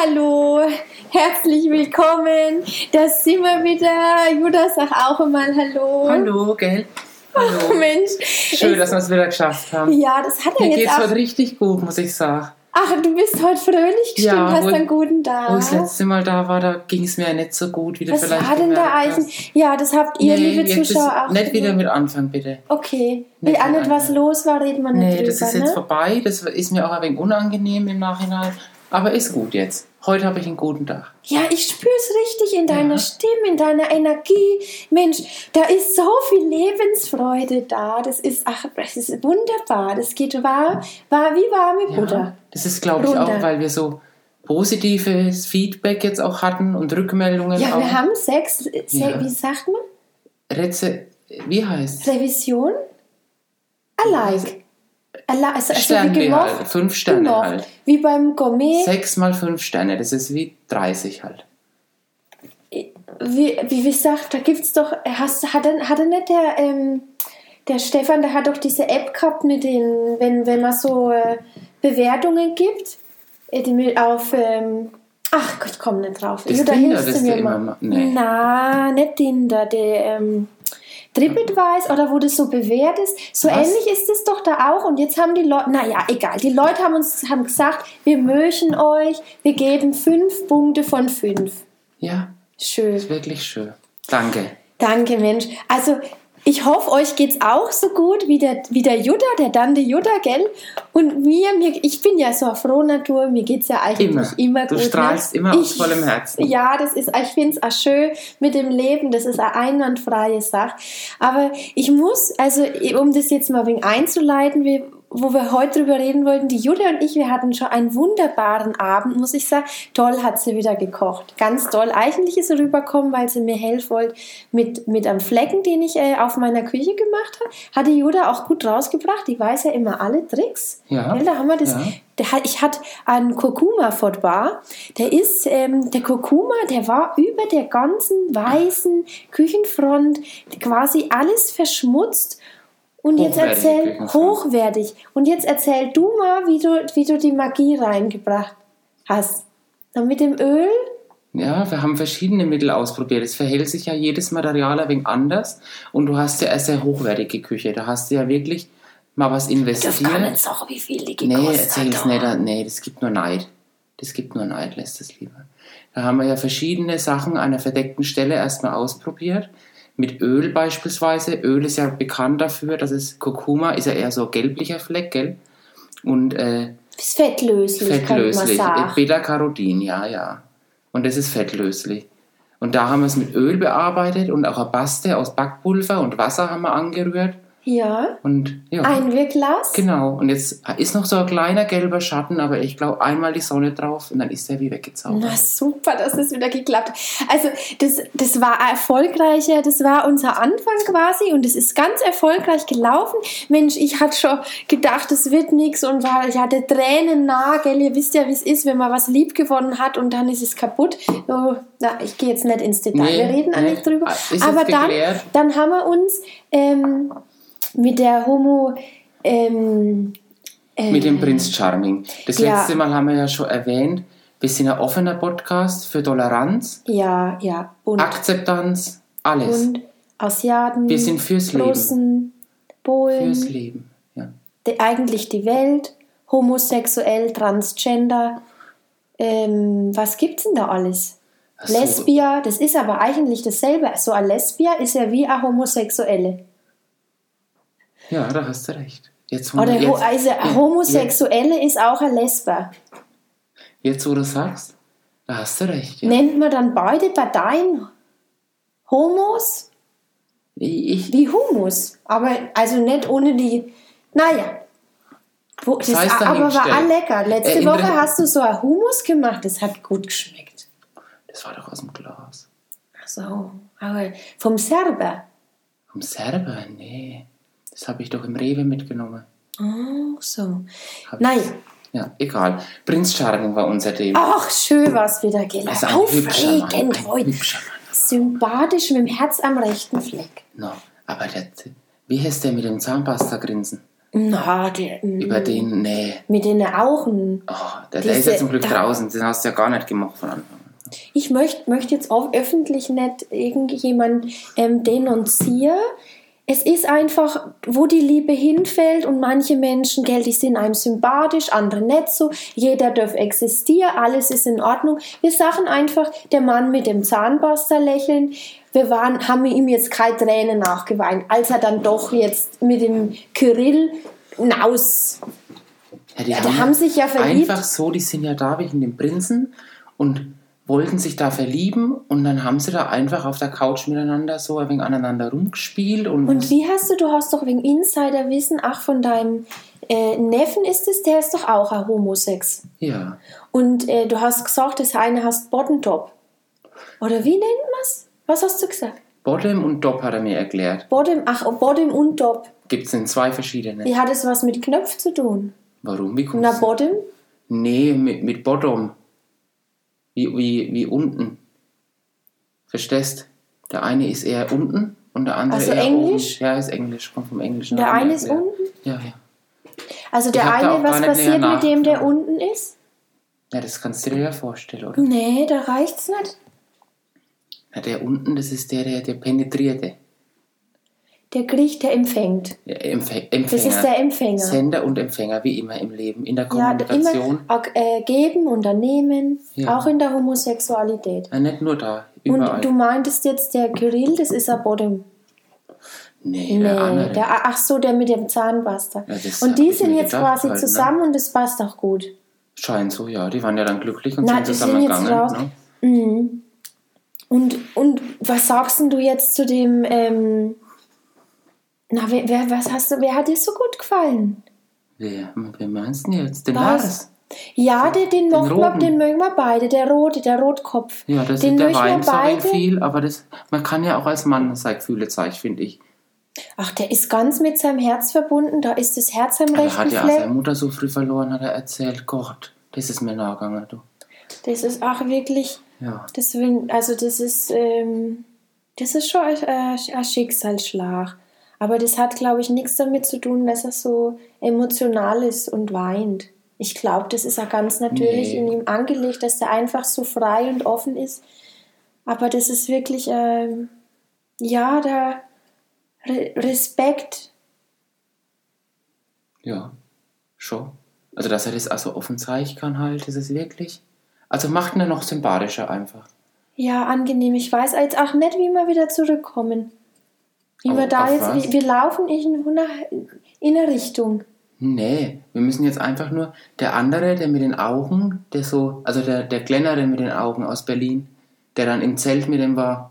hallo, herzlich willkommen. Da sind wir wieder. Judas, sag auch einmal Hallo. Hallo, gell? Hallo. Oh, Mensch. Schön, dass wir es wieder geschafft haben. Ja, das hat er Mir jetzt geht's auch. heute richtig gut, muss ich sagen. Ach, du bist heute fröhlich gestimmt, Ja, hast einen guten Tag. Wo ich das letzte Mal da war, da ging es mir ja nicht so gut, wie du Was vielleicht war denn da hast. Ja, das habt ihr, Nee, liebe Zuschauer, auch. nicht wieder mit Anfang, bitte. Okay. Nicht Wenn auch nicht was los war, reden wir nicht Nee, drüber, das ist jetzt ne? vorbei. Das ist mir auch ein wenig unangenehm im Nachhinein. Aber ist gut jetzt. Heute habe ich einen guten Tag. Ja, ich spüre es richtig in deiner Ja. Stimme, in deiner Energie. Mensch, da ist so viel Lebensfreude da. Das ist, ach, das ist wunderbar. Das geht wahr, wahr wie warme Butter. Ja, das ist, glaube ich, Runter. auch, weil wir so positives Feedback jetzt auch hatten und Rückmeldungen Ja, auch. wir haben sechs, se Ja. wie sagt man? Reze wie heißt Revision? Alike. Also, also wie Sterne gemocht. halt. Fünf Sterne gemocht. halt. Wie beim Gourmet. Sechs mal fünf Sterne, das ist wie 30 halt. Wie, wie, wie sagt, da gibt's doch, hast, hat, er, hat er nicht der, ähm, der Stefan, der hat doch diese App gehabt mit den, wenn, wenn man so äh, Bewertungen gibt, äh, die mit auf, ähm, ach Gott, ich komme nicht drauf. Das Jutta, Tinder, hilfst das du mir immer mal? nee. Na, nicht Tinder, der, ähm, TripAdvisor oder wo das so bewährt ist. So Was? ähnlich ist es doch da auch. Und jetzt haben die Leute, naja, egal. Die Leute haben uns haben gesagt, wir mögen euch, wir geben fünf Punkte von fünf. Ja, Schön. ist wirklich schön. Danke. Danke, Mensch. Also, ich hoffe, euch geht's auch so gut wie der, wie der Jutta, der Dante Jutta, gell? Und mir, mir, ich bin ja so eine frohe Natur, mir geht's ja eigentlich Immer. immer, Du gut. strahlst ne? immer aus vollem Herzen. Ja, das ist, ich finde es auch schön mit dem Leben, das ist eine einwandfreie Sache. Aber ich muss, also um das jetzt mal ein wenig einzuleiten, wir, wo wir heute drüber reden wollten, die Jutta und ich, wir hatten schon einen wunderbaren Abend, muss ich sagen. Toll hat sie wieder gekocht. Ganz toll. Eigentlich ist sie rübergekommen, weil sie mir helfen wollte mit, mit einem Flecken, den ich äh, auf meiner Küche gemacht habe. Hat die Jutta auch gut rausgebracht. Die weiß ja immer alle Tricks. Ja. Gell, Da haben wir das. Ja. Der ich hatte einen Kurkuma vor Bar. Der ist, ähm, der Kurkuma, der war über der ganzen weißen Küchenfront quasi alles verschmutzt. Und jetzt erzähl, hochwertig. Und jetzt erzähl du mal, wie du, wie du die Magie reingebracht hast. Dann mit dem Öl? Ja, wir haben verschiedene Mittel ausprobiert. Es verhält sich ja jedes Material ein wenig anders. Und du hast ja eine sehr hochwertige Küche. Da hast du ja wirklich mal was Das kann investiert. nicht sagen, wie viel die Nee, gekostet erzähl's hat. nicht. Nee, das gibt nur Neid. Das gibt nur Neid, lässt es lieber. Da haben wir ja verschiedene Sachen an einer verdeckten Stelle erstmal ausprobiert. Mit Öl beispielsweise. Öl ist ja bekannt dafür, dass es Kurkuma ist ja eher so gelblicher Fleck, gell? Und äh, Ist fettlöslich, man fettlöslich. sagen. Beta-Carotin, ja, ja. Und das ist fettlöslich. Und da haben wir es mit Öl bearbeitet und auch eine Paste aus Backpulver und Wasser haben wir angerührt. Ja, Und ja. Einwegglas. Genau, und jetzt ist noch so ein kleiner gelber Schatten, aber ich glaube einmal die Sonne drauf und dann ist er wie weggezaubert. Na super, dass es wieder geklappt hat. Also das, das war erfolgreicher, das war unser Anfang quasi und es ist ganz erfolgreich gelaufen. Mensch, ich hatte schon gedacht, es wird nichts und war, ich hatte Tränen nah, gell? Ihr wisst ja, wie es ist, wenn man was lieb gewonnen hat und dann ist es kaputt. Oh, na, ich gehe jetzt nicht ins Detail, Nee, wir reden nee. nicht drüber. Aber dann, geklärt. dann haben wir uns ähm, mit der Homo... Ähm, Mit dem Prinz Charming. Das Ja. letzte Mal haben wir ja schon erwähnt, wir sind ein offener Podcast für Toleranz, ja, ja, und... Akzeptanz, alles. und Asiaten, Wir sind fürs Leben. Russen, Polen, Fürs Leben. Ja. die, eigentlich die Welt, homosexuell, transgender. Ähm, was gibt's denn da alles? So. Lesbia, das ist aber eigentlich dasselbe. So ein Lesbia ist ja wie eine Homosexuelle. Ja, da hast du recht. Jetzt, Oder jetzt, also jetzt, Homosexuelle ist auch ein Lesber. jetzt, wo du sagst, da hast du recht. Ja. Nennt man dann beide Parteien Homos Ich, wie Humus? Aber also nicht ohne die. Naja. Wo, das es aber war auch lecker. Letzte Äh, Woche hast du so ein Humus gemacht, das hat gut geschmeckt. das war doch aus dem Glas. Ach so, aber vom Serber. Vom Serber? Nee. Das habe ich doch im Rewe mitgenommen. Ach so. Hab Nein. ich- Ja, egal. Prinz Charming war unser Thema. Ach, schön war's wieder gelaufen. Also. Aufregend heute. Sympathisch mit dem Herz am rechten Fleck. No, aber der, wie heißt der mit dem Zahnpasta-Grinsen? Na, der, Über den, nee. mit den Augen. Oh, der, der ist Diese- ja zum Glück da- draußen. Den hast du ja gar nicht gemacht von Anfang an. Ich möchte möcht jetzt auch öffentlich nicht irgendjemand ähm, denunzieren. Es ist einfach, wo die Liebe hinfällt und manche Menschen, gell, die sind einem sympathisch, andere nicht so. Jeder darf existieren, alles ist in Ordnung. Wir sagen einfach, der Mann mit dem Zahnpasta lächeln, wir waren, haben ihm jetzt keine Tränen nachgeweint, als er dann doch jetzt mit dem Kyrill hinaus. Ja, die Ja, die haben sich ja verliebt. Einfach so, die sind ja da wegen dem Prinzen und wollten sich da verlieben und dann haben sie da einfach auf der Couch miteinander so ein wenig aneinander rumgespielt und, Und wie hast du, du hast doch wegen Insiderwissen, ach, von deinem äh, Neffen ist es, der ist doch auch ein Homosex. ja, Und äh, du hast gesagt, das eine heißt Bottom-Top. Oder wie nennt man's? Was hast du gesagt? Bottom und Top hat er mir erklärt. Bottom, ach, Bottom und Top. Gibt es in zwei verschiedene. Wie hat es was mit Knöpf zu tun? Warum? Wie kommst Na? Bottom? Nee, mit, mit Bottom. Wie, wie, wie unten. Verstehst? Der eine ist eher unten und der andere Also eher Englisch? oben. Ja, ist Englisch, kommt vom Englischen. Der er eine ist erklärt. unten? Ja, ja. Also der eine, was passiert mit dem, der unten ist? Ja, das kannst du dir ja vorstellen, oder? Nee, da reicht's nicht. Ja, der unten, das ist der, der, der penetrierte. Der kriegt, der empfängt. Empfänger. Das ist der Empfänger. Sender und Empfänger, wie immer im Leben. In der Ja, Kommunikation. immer äh, geben und dann nehmen, Ja. auch in der Homosexualität. Ja, nicht nur da, überall. Und du meintest jetzt der Kyrill, das ist ein Bottom. nee, Nee, der andere. der, ach so, der mit dem Zahnpasta. Ja, und die sind jetzt gedacht quasi halt, ne? zusammen und das passt auch gut. Scheint so, ja. Die waren ja dann glücklich und Na, sind zusammengegangen. Ne? Mhm. Und, und was sagst du jetzt zu dem, ähm, na, wer, wer, was hast du, wer hat dir so gut gefallen? Wer, wer meinst du denn jetzt? Den Was? Lars? Ja, den, den, wir, roten. den mögen wir beide, der rote, der Rotkopf. Ja, das den ist, der möchten wir weint so ein beide. viel, aber das, man kann ja auch als Mann seine Gefühle zeigen, finde ich. Ach, der ist ganz mit seinem Herz verbunden, da ist das Herz am Er rechten hat ja auch Fleck. seine Mutter so früh verloren, hat er erzählt. Gott, das ist mir nachgegangen, du. Das ist auch wirklich, Ja. deswegen, also das ist, ähm, das ist schon ein, ein Schicksalsschlag. Aber das hat, glaube ich, nichts damit zu tun, dass er so emotional ist und weint. Ich glaube, das ist auch ganz natürlich Nee. in ihm angelegt, dass er einfach so frei und offen ist. Aber das ist wirklich, ähm, ja, der Re Respekt. Ja, schon. Also, dass er das also offen zeigen kann, halt, das ist wirklich. Also, macht ihn ja noch sympathischer einfach. Ja, angenehm. Ich weiß jetzt auch nicht, wie wir wieder zurückkommen. Wie wir da jetzt, wir, wir laufen irgendwo nach, in eine Richtung. Nee, wir müssen jetzt einfach nur. Der andere, der mit den Augen, der so. Also, der, der Glennere mit den Augen aus Berlin, der dann im Zelt mit dem war.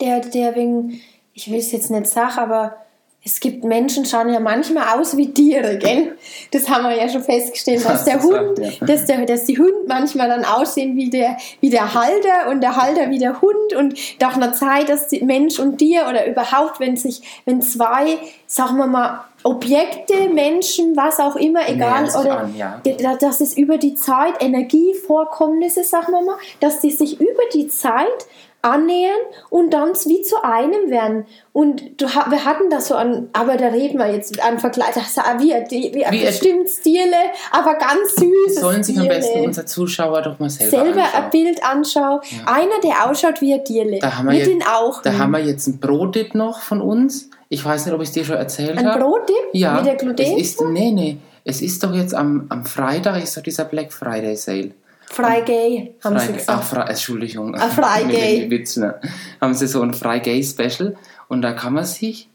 Der, der wegen, ich will es jetzt nicht sagen, aber es gibt Menschen, schauen ja manchmal aus wie Tiere, gell? Das haben wir ja schon festgestellt, dass der Hund, dass, der, dass die Hunde manchmal dann aussehen wie der, wie der Halter und der Halter wie der Hund und nach einer Zeit, dass die Mensch und Tier oder überhaupt, wenn sich, wenn zwei, sagen wir mal, Objekte, Menschen, was auch immer, egal, sich oder an, ja. da- dass es über die Zeit Energievorkommnisse, sagen wir mal, dass die sich über die Zeit annähern und dann wie zu einem werden. Und du, wir hatten das so an, aber da reden wir jetzt an Vergleich, das ist wie, wie, wie bestimmt Stile, aber ganz süß. Sollen sich am besten unsere Zuschauer doch mal selber, selber anschauen. ein Bild anschauen. Einer, der ausschaut wie ein Tierle. Da haben wir Mit jetzt- den Augen. Da haben wir jetzt ein Brotdip noch von uns. Ich weiß nicht, ob ich es dir schon erzählt ein habe. Brotdip Ja. mit der es Gluten. ist, nee, nee. Es ist doch jetzt am, am Freitag ist doch dieser Black Friday Sale. Frei gay, haben sie Frei, gesagt. ach, Fre Entschuldigung. Ah, Freigay. Witzen, ne? Haben sie so ein Freigay Special und da kann man sich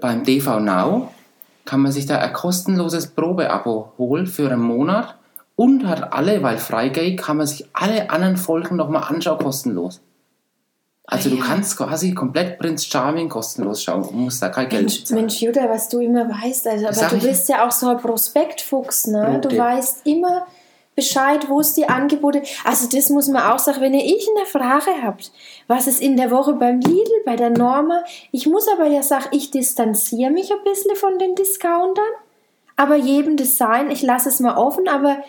beim DV Now kann man sich da ein kostenloses Probeabo holen für einen Monat und hat alle, weil Freigay kann man sich alle anderen Folgen nochmal anschauen kostenlos. Also Ah, du ja. kannst quasi komplett Prince Charming kostenlos schauen und musst da kein Geld Mensch, bezahlen. Mensch, Jutta, was du immer weißt, also, aber Sag du bist ja auch so ein Prospektfuchs, ne? Du weißt immer Bescheid, wo es die Angebote. Also das muss man auch sagen, wenn ihr ich eine Frage habt, was ist in der Woche beim Lidl, bei der Norma, ich muss aber ja sagen, ich distanziere mich ein bisschen von den Discountern, aber jedem sein, ich lasse es mal offen, aber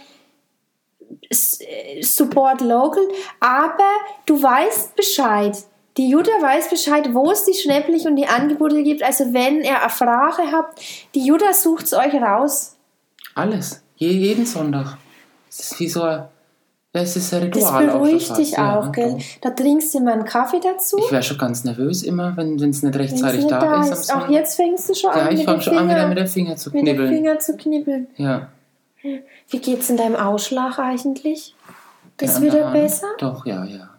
äh, support local, aber du weißt Bescheid. Die Jutta weiß Bescheid, wo es die Schnäpplich und die Angebote gibt. Also wenn ihr eine Frage habt, die Jutta sucht es euch raus. Alles. Je, jeden Sonntag. Es ist wie so ein, es ist ein Das Ritual. beruhigt schon dich fast, ja, auch, gell? Da trinkst du mal einen Kaffee dazu. Ich wäre schon ganz nervös immer, wenn es nicht rechtzeitig nicht da, da ist. Auch jetzt fängst du schon ja, an, ich mit, fange schon an, wieder mit den Finger zu mit den knibbeln. Finger zu knibbeln. Ja. Wie geht's in deinem Ausschlag eigentlich? Ist Den wieder besser? Doch, ja, ja.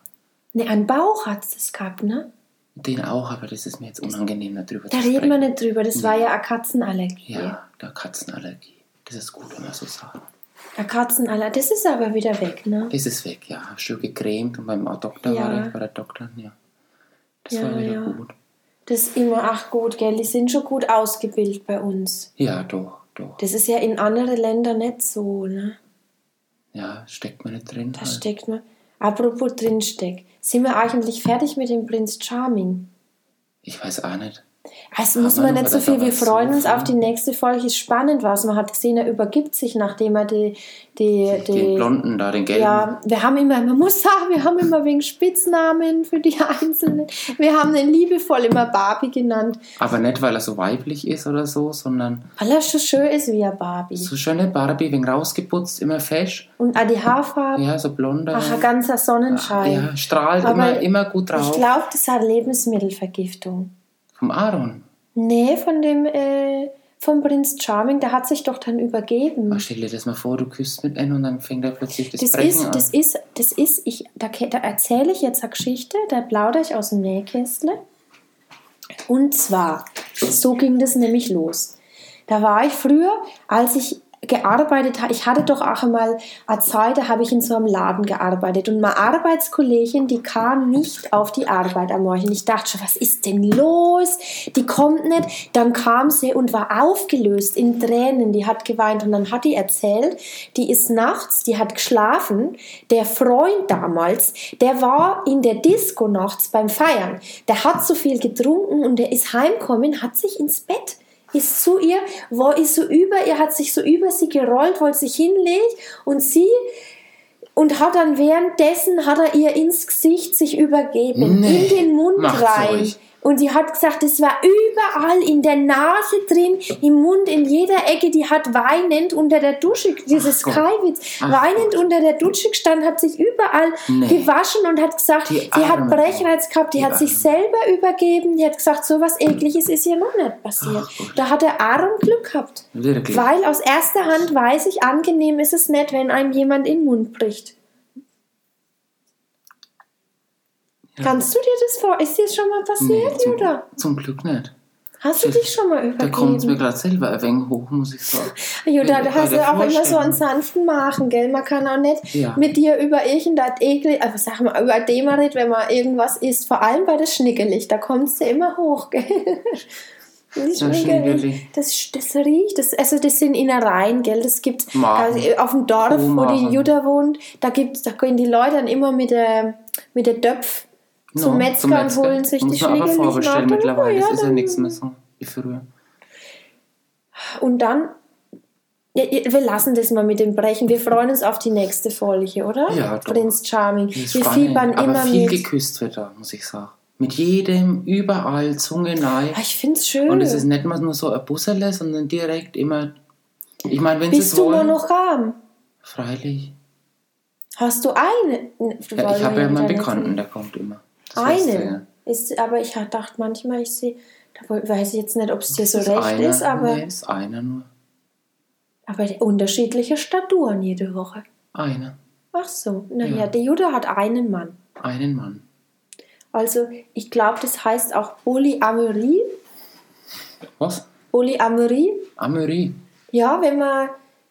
Ne, an Bauch hat es gehabt, ne? Den auch, aber das ist mir jetzt unangenehm, darüber Da zu reden wir sprechen. nicht drüber. Das war ja eine Katzenallergie. Ja, der Katzenallergie. Das ist gut, wenn man so sagt. Eine Katzenallergie. Das ist aber wieder weg, ne? Das ist weg, ja. Schön gecremt und beim Doktor Ja. war ich, bei der Doktor, ja. Das Ja, war wieder ja. gut. Das ist immer, ach gut, gell? Die sind schon gut ausgebildet bei uns. Ja, doch, doch. Das ist ja in anderen Ländern nicht so, ne? Ja, steckt man nicht drin. Da halt. steckt man. Apropos drinsteck. Sind wir eigentlich fertig mit dem Prinz Charming? Ich weiß auch nicht. Ja, muss man, nicht so viel. Wir freuen uns auf die nächste Folge. Ist spannend was. Man hat gesehen, er übergibt sich, nachdem er die, die, Den die Blonden da, den Gelben. ja, wir haben immer, man muss sagen, wir haben immer wegen Spitznamen für die Einzelnen. Wir haben ihn liebevoll immer Barbie genannt, Aber nicht, weil er so weiblich ist oder so, sondern weil er so schön ist wie eine Barbie. so schöne Barbie, wegen rausgeputzt, immer fesch. Und auch die Haarfarbe, Ja, so blonder. ach, ein ganzer Sonnenschein. ja, strahlt Aber immer, immer gut Ich drauf. glaube, das hat Lebensmittelvergiftung. Vom Aaron. Nee, von dem, äh, vom Prinz Charming, der hat sich doch dann übergeben. Ach, stell dir das mal vor, du küsst mit einem und dann fängt er plötzlich das, Das Brechen ist, an. das ist, das ist, ich, da, da erzähle ich jetzt eine Geschichte, da plaudere ich aus dem Nähkästle. Und zwar, so ging das nämlich los. Da war ich früher, als ich gearbeitet habe, ich hatte doch auch einmal eine Zeit, da habe ich in so einem Laden gearbeitet und meine Arbeitskollegin, die kam nicht auf die Arbeit am Morgen. Ich dachte schon, was ist denn los? Die kommt nicht. Dann kam sie und war aufgelöst in Tränen. Die hat geweint und dann hat die erzählt, die ist nachts, die hat geschlafen. Der Freund damals, der war in der Disco nachts beim Feiern. Der hat so viel getrunken und der ist heimgekommen, hat sich ins Bett ist zu ihr, war ist so über ihr, hat sich so über sie gerollt, wollte sich hinlegen und sie und hat dann währenddessen hat er ihr ins Gesicht sich übergeben, Nee, in den Mund rein. euch. Und die hat gesagt, es war überall in der Nase drin, im Mund, in jeder Ecke. Die hat weinend unter der Dusche, dieses Gott. Kreiwitz, weinend unter der Dusche gestanden, hat sich überall Nee. gewaschen und hat gesagt, Die sie hat. Brechreiz gehabt, die, Die hat sich Arme. selber übergeben, die hat gesagt, so was Ekliges ist ihr noch nicht passiert. Ach Gott. da hat der Aaron Glück gehabt. Wirklich. Weil aus erster Hand weiß ich, angenehm ist es nicht, wenn einem jemand in den Mund bricht. Kannst du dir das vor? Ist dir das schon mal passiert, zum, oder? zum Glück nicht. Hast du dich schon mal Da kommt es mir übergeben? gerade selber ein wenig hoch, muss ich sagen. Jutta, du ich hast ja der auch immer so einen sanften Magen, gell? Man kann auch nicht Ja. mit dir über irgendein Ekel, also sag mal, über Demerit, wenn man irgendwas isst, vor allem bei der Schnickelig, da kommst du immer hoch, gell? Die Ja, Schnickeli. das, das riecht, das, also das sind Innereien, gell? Das gibt Magen. also auf dem Dorf, wo die. Jutta wohnt, da gibt's, da gehen die Leute dann immer mit der, mit der Döpf zum No, Metzger und holen sich die man aber vorbestellen nach. mittlerweile. Ja, das ist ja nichts mehr so wie früher. Und dann, ja, wir lassen das mal mit dem Brechen. Wir freuen uns auf die nächste Folge, oder? Ja, doch. Prinz Charming. Wir spannend, fiebern aber immer viel mit. geküsst wird da, muss ich sagen. Mit jedem, überall, Zunge nahe. Ah, ich find's schön. Und es ist nicht mal nur so ein Busserle, sondern direkt immer. Ich meine, wenn sie Bist es du wollen. monogam? Freilich. Hast du eine? Du Ja, ich habe ja meinen Bekannten, der kommt immer. Das Einen? Ist, aber ich dachte manchmal, ich sehe, da weiß ich jetzt nicht, ob es dir so Das recht einer, ist, aber, Nee, ist einer nur. aber unterschiedliche Staturen jede Woche. Einer. Ach so, naja, Ja. die Jutta hat einen Mann. Einen Mann. Also, ich glaube, das heißt auch Polyamorie. Was? Polyamorie. Amorie. Ja, wenn man.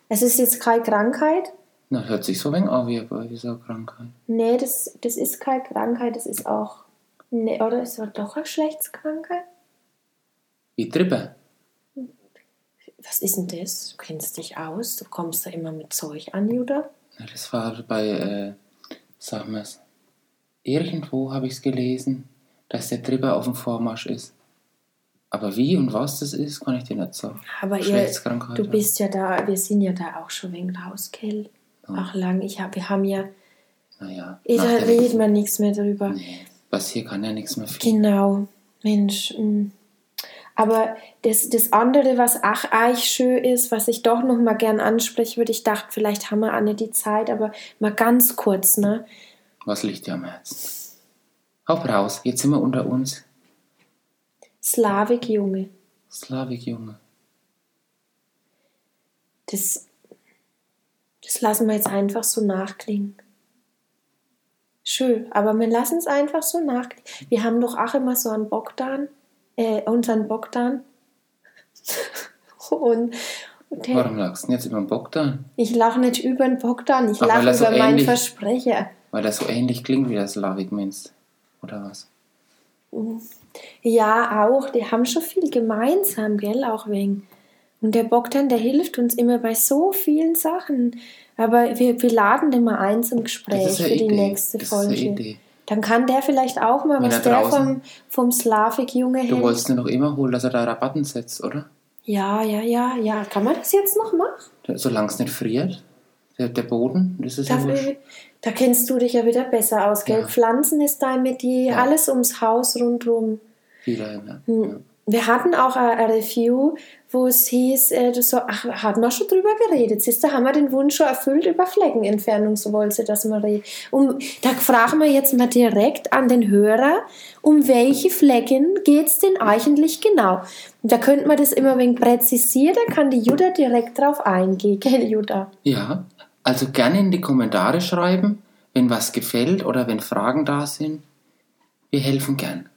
Es ist jetzt keine Krankheit. Na, hört sich so ein wenig an wie bei dieser Krankheit. Nee, das, das ist keine Krankheit, das ist auch. Nee, oder ist das doch eine Geschlechtskrankheit? Wie Trippe. Was ist denn das? Du kennst dich aus, du kommst da immer mit Zeug an, Judah. Ja, das war bei, äh, wir es, irgendwo habe ich es gelesen, dass der Tripper auf dem Vormarsch ist. Aber wie und was das ist, kann ich dir nicht sagen. Aber ihr, du bist ja da, wir sind ja da auch schon wegen raus, Kell. Ach lang, ich hab, wir haben ja, Naja. eh, da redet man nichts mehr drüber. Nee. Was hier kann ja nichts mehr fehlen. Genau, Mensch. mm. Aber das, das andere, was auch eigentlich schön ist, was ich doch noch mal gern ansprechen würde, ich dachte, vielleicht haben wir auch nicht die Zeit, aber mal ganz kurz, ne? Was liegt dir am Herzen? Haupt raus, jetzt sind wir unter uns. Slavik Junge. Slavik Junge. Das, das lassen wir jetzt einfach so nachklingen. Schön, aber wir lassen es einfach so nachklingen. Wir haben doch auch immer so einen Bogdan, äh, unseren Bogdan. Und, und der, Warum lachst du denn jetzt über den Bogdan? ich lache nicht über den Bogdan, ich lache er so über meinen ähnlich- Versprecher. Weil das so ähnlich klingt wie der Slavik Minsk. Oder was? Ja, auch. Die haben schon viel gemeinsam, gell, auch wegen. Und der Bogdan, der hilft uns immer bei so vielen Sachen. Aber wir, wir laden den mal ein zum Gespräch für die Idee. nächste Das Folge. Dann kann der vielleicht auch mal, Wenn was er der vom, vom Slavik-Junge Du hält. wolltest nur noch immer holen, dass er da Rabatten setzt, oder? Ja, ja, ja, ja. Kann man das jetzt noch machen? Solange es nicht friert. Der, der Boden, das ist ja Da, kennst du dich ja wieder besser aus, gell? Ja. Pflanzen ist da mit die, Ja. alles ums Haus rundrum. Viele, ja. Hm. ja. Wir hatten auch ein Review, wo es hieß, äh, du so, ach, hatten wir schon drüber geredet. Siehst du, haben wir den Wunsch schon erfüllt über Fleckenentfernung, so wollte sie, dass wir reden. Um, da fragen wir jetzt mal direkt an den Hörer, um welche Flecken geht es denn eigentlich genau? Und da könnte man das immer ein wenig präzisieren, da kann die Jutta direkt drauf eingehen, gell, Jutta? Ja, also gerne in die Kommentare schreiben, wenn was gefällt oder wenn Fragen da sind. Wir helfen gern.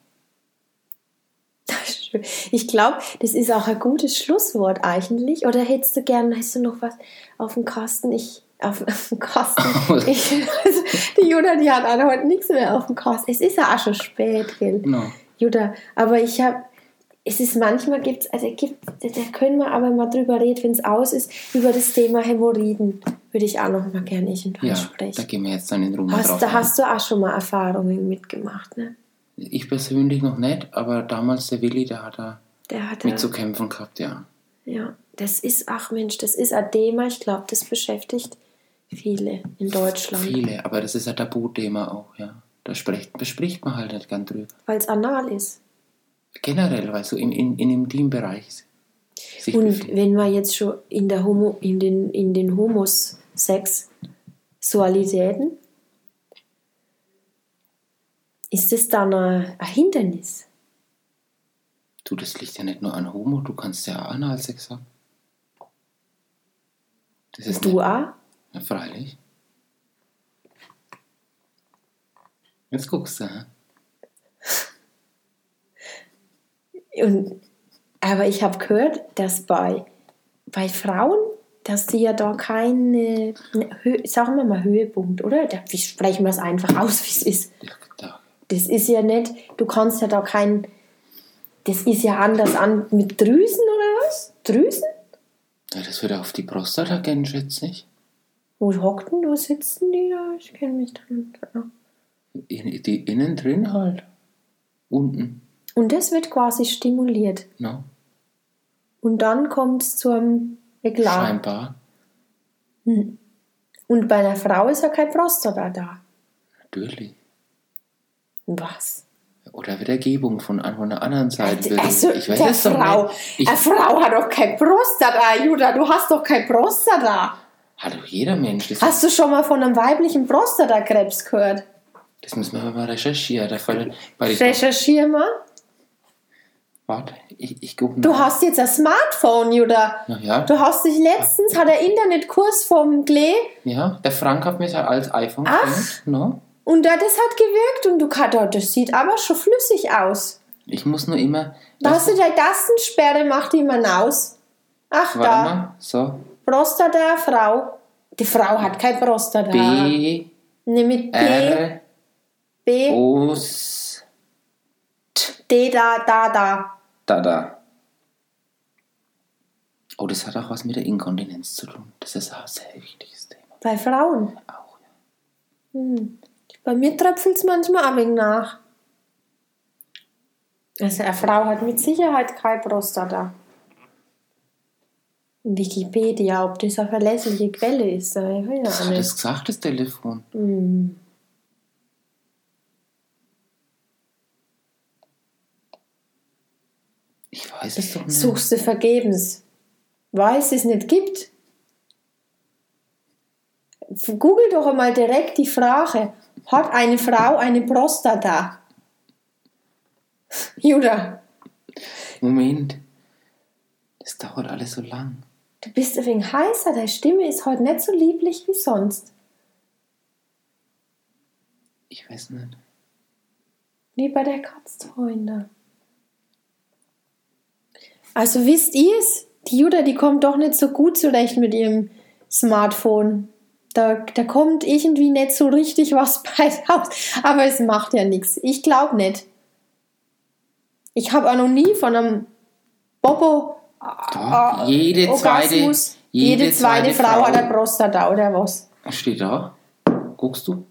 Schön. Ich glaube, das ist auch ein gutes Schlusswort eigentlich. Oder hättest du gern, hast du noch was auf dem Kasten? Ich, auf, auf dem Kasten. Ich, also, die Jutta, die hat auch heute nichts mehr auf dem Kasten. Es ist ja auch schon spät, gell? No. Jutta, aber ich habe, es ist manchmal gibt's, also gibt, da können wir aber mal drüber reden, wenn es aus ist, über das Thema Hämorrhoiden würde ich auch noch mal gerne irgendwann Ja, da sprechen. gehen wir jetzt dann in Ruhe Hast, drauf da ein. hast du auch schon mal Erfahrungen mitgemacht, ne? Ich persönlich noch nicht, aber damals der Willi, der hat da mit zu kämpfen gehabt, ja. Ja, das ist, ach Mensch, das ist ein Thema, ich glaube, das beschäftigt viele in Deutschland, Viele, aber das ist ein Tabuthema auch, ja. Da spricht, bespricht man halt nicht gern drüber. weil es anal ist. Generell, weil so in, in, in dem Teambereich sich Und befindet. wenn man jetzt schon in, der Homo, in den, in den Homosexualitäten, ist es dann ein, ein Hindernis? Du, das liegt ja nicht nur an Homo, du kannst ja auch Analsex haben. Das ist Du nicht, auch? ja, freilich. Jetzt guckst du, hä? Und, aber ich habe gehört, dass bei, bei Frauen, dass die ja da keine, ne, Hö- sagen wir mal Höhepunkt, oder? Da, wie sprechen wir es einfach aus, wie es ist. Ja. Das ist ja nicht, du kannst ja da kein, das ist ja anders an mit Drüsen oder was? Drüsen? Ja, das wird auf die Prostata gehen, schätze ich. Wo hockten, wo sitzen die da? Ich kenne mich dann. In, die innen drin halt. Unten. Und das wird quasi stimuliert. No? Und dann kommt es zum Eklat. Scheinbar. Und bei einer Frau ist ja kein Prostata da. Natürlich. Was? Oder Wiedergebung von, der anderen Seite. wird- Also, ich weiß es doch Frau, nicht. Ich, eine Frau hat doch kein Prostata, Judah. Du hast doch kein Prostata. hat doch jeder Mensch. Das, Hast du schon mal von einem weiblichen Prostatakrebs gehört? das müssen wir mal recherchieren. Ich, Recherchier mal. warte, ich, ich gucke Du hast jetzt ein Smartphone, Judah. Na ja, Du hast dich letztens, hat der Internetkurs vom Klee ja, der Frank hat mir sein altes iPhone Ach. geschenkt. No? Und da, das hat gewirkt und du kannst, das sieht aber schon flüssig aus. Ich muss nur immer. Hast du die Tastensperre, mach die mal aus. Ach, Warte da. mal. So. Prostata, Frau. Die Frau hat kein Prostata. B, Ne, mit B, R, B, O, D, da, da, da. da, da. Oh, das hat auch was mit der Inkontinenz zu tun. Das ist auch ein sehr wichtiges Thema. Bei Frauen. Auch, ja. Hm. Bei mir tröpfelt es manchmal ein wenig nach. Also eine Frau hat mit Sicherheit keine Prostata. Wikipedia, ob das eine verlässliche Quelle ist, da ich weiß das nicht. Hat das gesagt, das Telefon? Mm. Ich weiß es doch nicht. Suchst du vergebens. Weil es es nicht gibt. Google doch einmal direkt die Frage, hat eine Frau eine Prostata? Judah, Moment. Das dauert alles so lang. du bist ein wenig heißer. Deine Stimme ist heute nicht so lieblich wie sonst. Ich weiß nicht. Wie bei der Katzfreunde. Also wisst ihr es? Die Judah, die kommt doch nicht so gut zurecht mit ihrem Smartphone. Da, da kommt irgendwie nicht so richtig was bei raus. Aber es macht ja nichts. Ich glaube nicht. Ich habe auch noch nie von einem Bobo Doch, jede zweite, Orgasmus. Jede, zweite, Frau, hat eine Prostata oder was? Was steht da? Guckst du?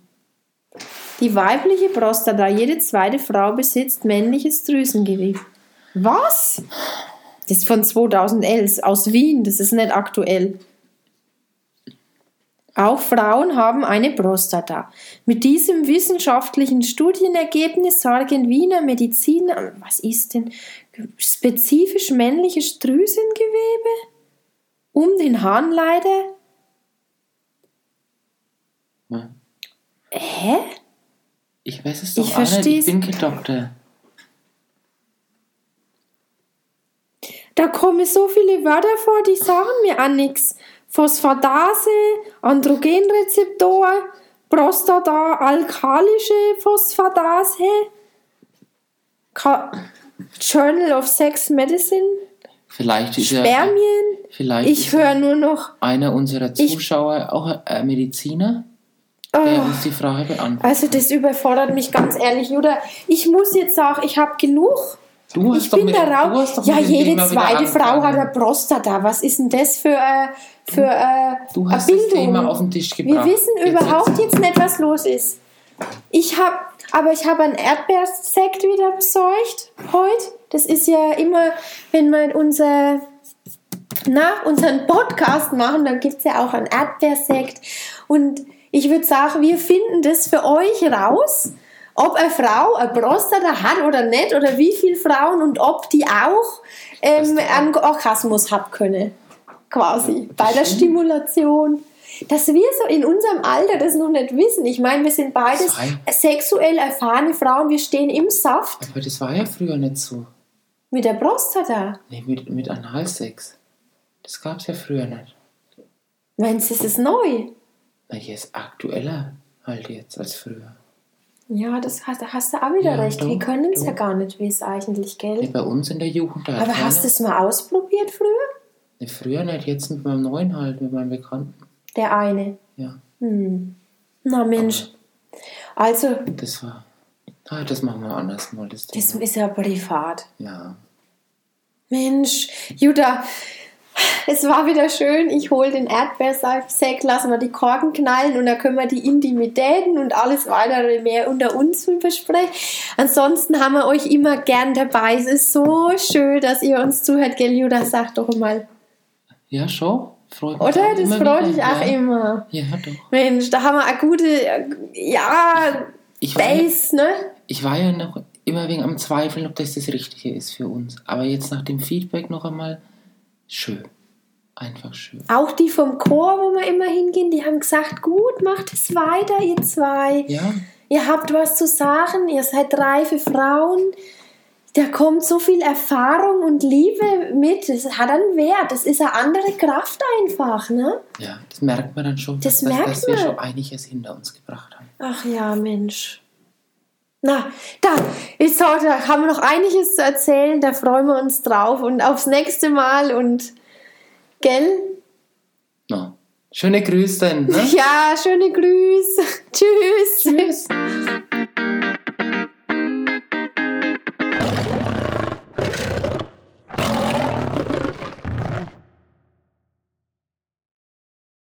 Die weibliche Prostata, jede zweite Frau besitzt männliches Drüsengewebe. Was? Das ist von 2011 aus Wien, das ist nicht aktuell. Auch Frauen haben eine Prostata. Mit diesem wissenschaftlichen Studienergebnis sagen Wiener Mediziner, was ist denn spezifisch männliches Drüsengewebe? Um den Harnleiter? Ja. Hä? Ich weiß es doch Ich auch nicht. Ich bin kein Doktor. Da kommen so viele Wörter vor, die sagen mir an nichts. Phosphatase, Androgenrezeptor, Prostata, alkalische Phosphatase, Ka Journal of Sex Medicine, Vielleicht ist ja Spermien. vielleicht Ich höre nur noch. einer unserer Ich- Zuschauer auch ein Mediziner, der Oh, uns die Frage beantwortet. also das überfordert mich ganz ehrlich, Judah. Ich muss jetzt sagen, ich habe genug. Du hast Ich bin mit, da du raus. hast doch Ja, jede zweite Frau hat angefangen. eine Prostata. Was ist denn das für, äh, für äh, Du eine hast das Bildung? Thema auf den Tisch Wir gebracht. wissen Jetzt überhaupt wird's- jetzt nicht, was los ist. Ich habe, aber ich habe einen Erdbeersekt wieder besorgt heute. Das ist ja immer, wenn wir unser, nach unseren Podcast machen, dann gibt es ja auch einen Erdbeersekt. Und ich würde sagen, wir finden das für euch raus, ob eine Frau eine Prostata hat oder nicht, oder wie viele Frauen und ob die auch ähm, einen Orgasmus haben können. Quasi. Bei der Stimulation. Dass wir so in unserem Alter das noch nicht wissen. Ich meine, wir sind beides sexuell erfahrene Frauen. Wir stehen im Saft Aber das war ja früher nicht so. mit der Prostata. Nee, mit, mit Analsex. Das gab es ja früher nicht. Meinst du, es ist neu? Na, hier ist aktueller halt jetzt als früher. Ja, das hast, hast du auch wieder Ja, recht. doch, wir können es ja gar nicht wissen eigentlich, Nee, gell? bei uns in der Jugend. Da Aber hast du es mal ausprobiert früher? Nee, früher nicht, jetzt mit meinem neuen halt, mit meinem Bekannten. Der eine. Ja, Hm. Na Mensch. Also, das war. Ah, das machen wir anders mal. Das das ist ja privat. Ja. Mensch, Jutta, es war wieder schön. Ich hole den Erdbeersekt, lassen wir die Korken knallen und dann können wir die Intimitäten und alles weitere mehr unter uns besprechen. Ansonsten haben wir euch immer gern dabei. Es ist so schön, dass ihr uns zuhört, gell, Jutta? Sag doch mal. Ja, schon. Freut mich Oder? Das freut dich auch ja. immer. Ja, doch. Mensch, da haben wir eine gute, ja, Ich ja, Base, ne? ich war ja noch immer wegen am Zweifeln, ob das das Richtige ist für uns. Aber jetzt nach dem Feedback noch einmal schön. Einfach schön. Auch die vom Chor, wo wir immer hingehen, die haben gesagt, gut, macht es weiter, ihr zwei. Ja, Ihr habt was zu sagen, ihr seid reife Frauen. Da kommt so viel Erfahrung und Liebe mit. Das hat einen Wert. Das ist eine andere Kraft einfach, ne? ja, das merkt man dann schon, Das dass, merkt dass wir man. schon einiges hinter uns gebracht haben. Ach ja, Mensch. Na, da, ich sag, da haben wir noch einiges zu erzählen. Da freuen wir uns drauf und aufs nächste Mal und, gell? No. Schöne Grüße. Ne? Ja, schöne Grüße. Tschüss. Tschüss.